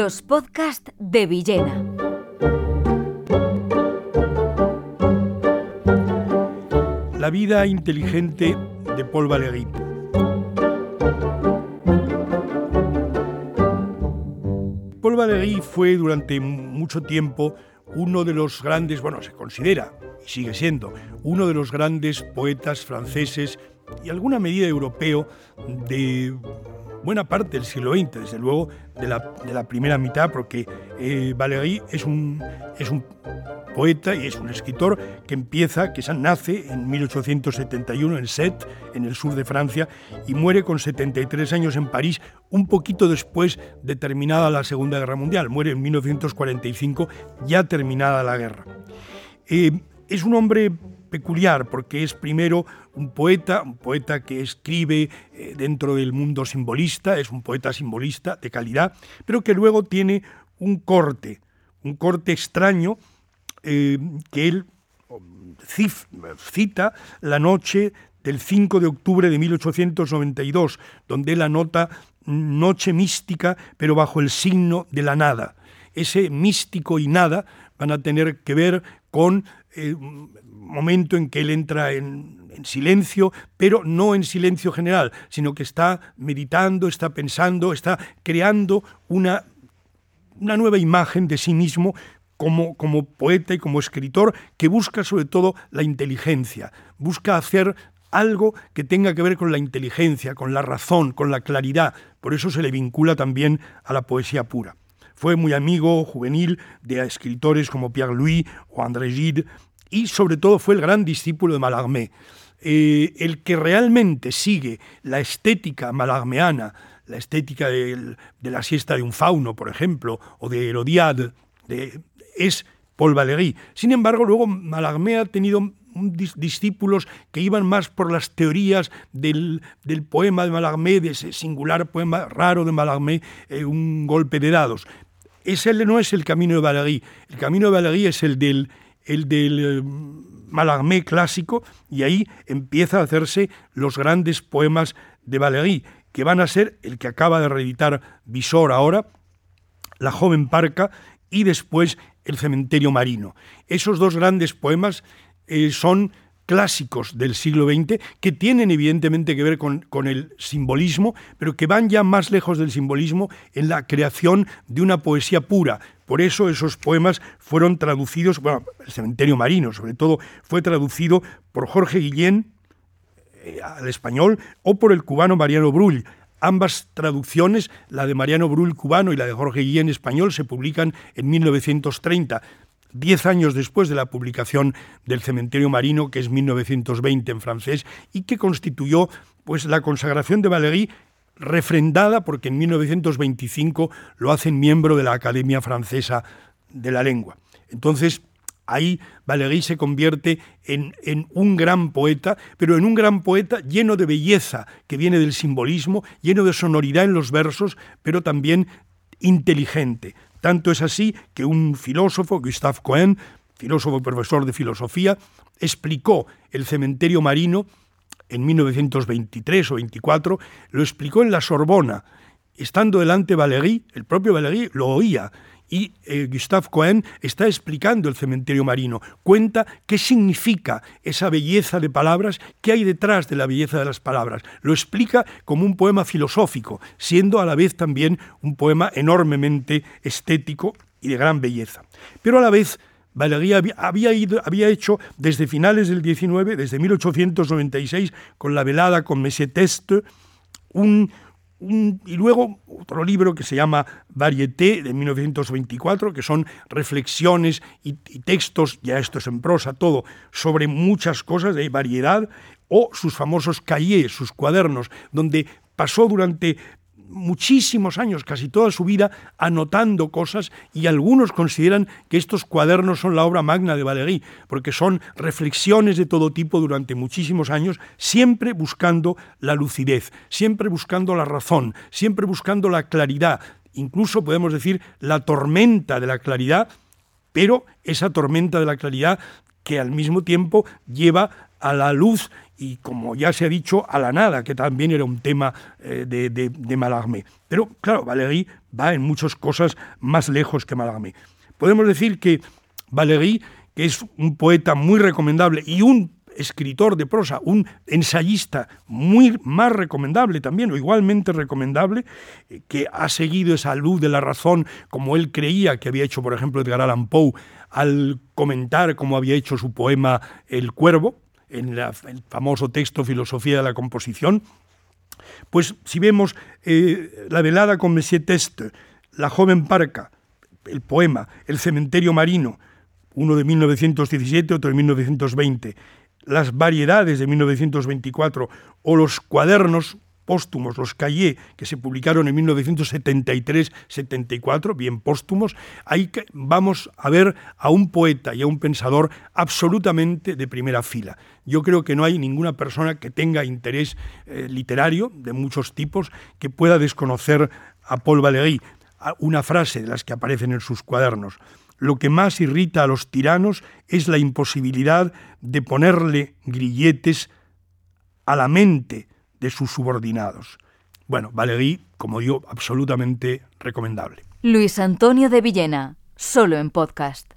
Los podcasts de Villena. La vida inteligente de Paul Valéry. Paul Valéry fue durante mucho tiempo uno de los grandes, bueno, se considera y sigue siendo uno de los grandes poetas franceses y alguna medida europeo de buena parte del siglo XX, desde luego de la, primera mitad, porque eh, Valéry es un, es un poeta y es un escritor que empieza, que nace en 1871 en Sète, en el sur de Francia, y muere con 73 años en París, un poquito después de terminada la Segunda Guerra Mundial. Muere en 1945, ya terminada la guerra. Eh, es un hombre peculiar porque es primero un poeta, un poeta que escribe eh, dentro del mundo simbolista, es un poeta simbolista de calidad, pero que luego tiene un corte, un corte extraño eh, que él cita la noche del 5 de octubre de 1892, donde él anota noche mística, pero bajo el signo de la nada. Ese místico y nada van a tener que ver con eh, momento en que él entra en, silencio, pero no en silencio general, sino que está meditando, está pensando, está creando una, una nueva imagen de sí mismo como, como, poeta y como escritor que busca sobre todo la inteligencia, busca hacer algo que tenga que ver con la inteligencia, con la razón, con la claridad. Por eso se le vincula también a la poesía pura. Fue muy amigo juvenil de escritores como Pierre Louis o André Gide, y sobre todo fue el gran discípulo de Mallarmé. Eh, el que realmente sigue la estética malarmeana, la estética de, la siesta de un fauno, por ejemplo, o de Herodiade, es Paul Valéry. Sin embargo, luego Mallarmé ha tenido discípulos que iban más por las teorías del, poema de Mallarmé, de ese singular poema raro de Mallarmé, eh, un golpe de dados. Ese no es el camino de Valéry. El camino de Valéry es el del el del eh, Malarmé clásico, y ahí empieza a hacerse los grandes poemas de Valéry, que van a ser el que acaba de reeditar Visor ahora, La joven parca y después El cementerio marino. Esos dos grandes poemas eh, son clásicos del siglo XX que tienen evidentemente que ver con, el simbolismo, pero que van ya más lejos del simbolismo en la creación de una poesía pura. Por eso esos poemas fueron traducidos, bueno, el cementerio marino sobre todo, fue traducido por Jorge Guillén eh, al español o por el cubano Mariano Brull. Ambas traducciones, la de Mariano Brull cubano y la de Jorge Guillén español, se publican en 1930 diez años después de la publicación del Cementerio Marino, que es 1920 en francés, y que constituyó pues, la consagración de Valéry refrendada porque en 1925 lo hacen miembro de la Academia Francesa de la Lengua. Entonces, ahí Valéry se convierte en, en, un gran poeta, pero en un gran poeta lleno de belleza, que viene del simbolismo, lleno de sonoridad en los versos, pero también inteligente. Tanto es así que un filósofo, Gustave Cohen, filósofo y profesor de filosofía, explicó el cementerio marino en 1923 o 24, lo explicó en la Sorbona. Estando delante Valéry, el propio Valéry lo oía y eh, Gustave Cohen está explicando el cementerio marino. Cuenta qué significa esa belleza de palabras, qué hay detrás de la belleza de las palabras. Lo explica como un poema filosófico, siendo a la vez también un poema enormemente estético y de gran belleza. Pero a la vez Valéry había, hecho desde finales del 19, desde 1896, con la velada con Monsieur Teste, y luego otro libro que se llama Varieté de 1924, que son reflexiones y, textos, ya esto es en prosa, todo, sobre muchas cosas de variedad, o sus famosos cahiers, sus cuadernos, donde pasó durante muchísimos años, casi toda su vida, anotando cosas y algunos consideran que estos cuadernos son la obra magna de Valéry, porque son reflexiones de todo tipo durante muchísimos años, siempre buscando la lucidez, siempre buscando la razón, siempre buscando la claridad, incluso podemos decir la tormenta de la claridad, pero esa tormenta de la claridad que al mismo tiempo lleva a la luz y, como ya se ha dicho, a la nada, que también era un tema eh, de, de, de Mallarmé. Pero, claro, Valéry va en muchas cosas más lejos que Mallarmé. Podemos decir que Valéry, que es un poeta muy recomendable y un escritor de prosa, un ensayista muy más recomendable también, o igualmente recomendable, eh, que ha seguido esa luz de la razón como él creía que había hecho, por ejemplo, Edgar Allan Poe, al comentar cómo había hecho su poema El Cuervo, en el famoso texto Filosofía de la Composición. Pues si vemos eh, La velada con Monsieur Teste, La joven parca, el poema, El cementerio marino, uno de 1917, otro de 1920, las variedades de 1924 o los cuadernos póstumos, los cahiers, que se publicaron en 1973-74, bien póstumos, ahí vamos a ver a un poeta y a un pensador absolutamente de primera fila. Yo creo que no hay ninguna persona que tenga interés eh, literario de muchos tipos que pueda desconocer a Paul Valéry, una frase de las que aparecen en sus cuadernos lo que más irrita a los tiranos es la imposibilidad de ponerle grilletes a la mente de sus subordinados. Bueno, Valéry, como yo, absolutamente recomendable. Luis Antonio de Villena, solo en podcast.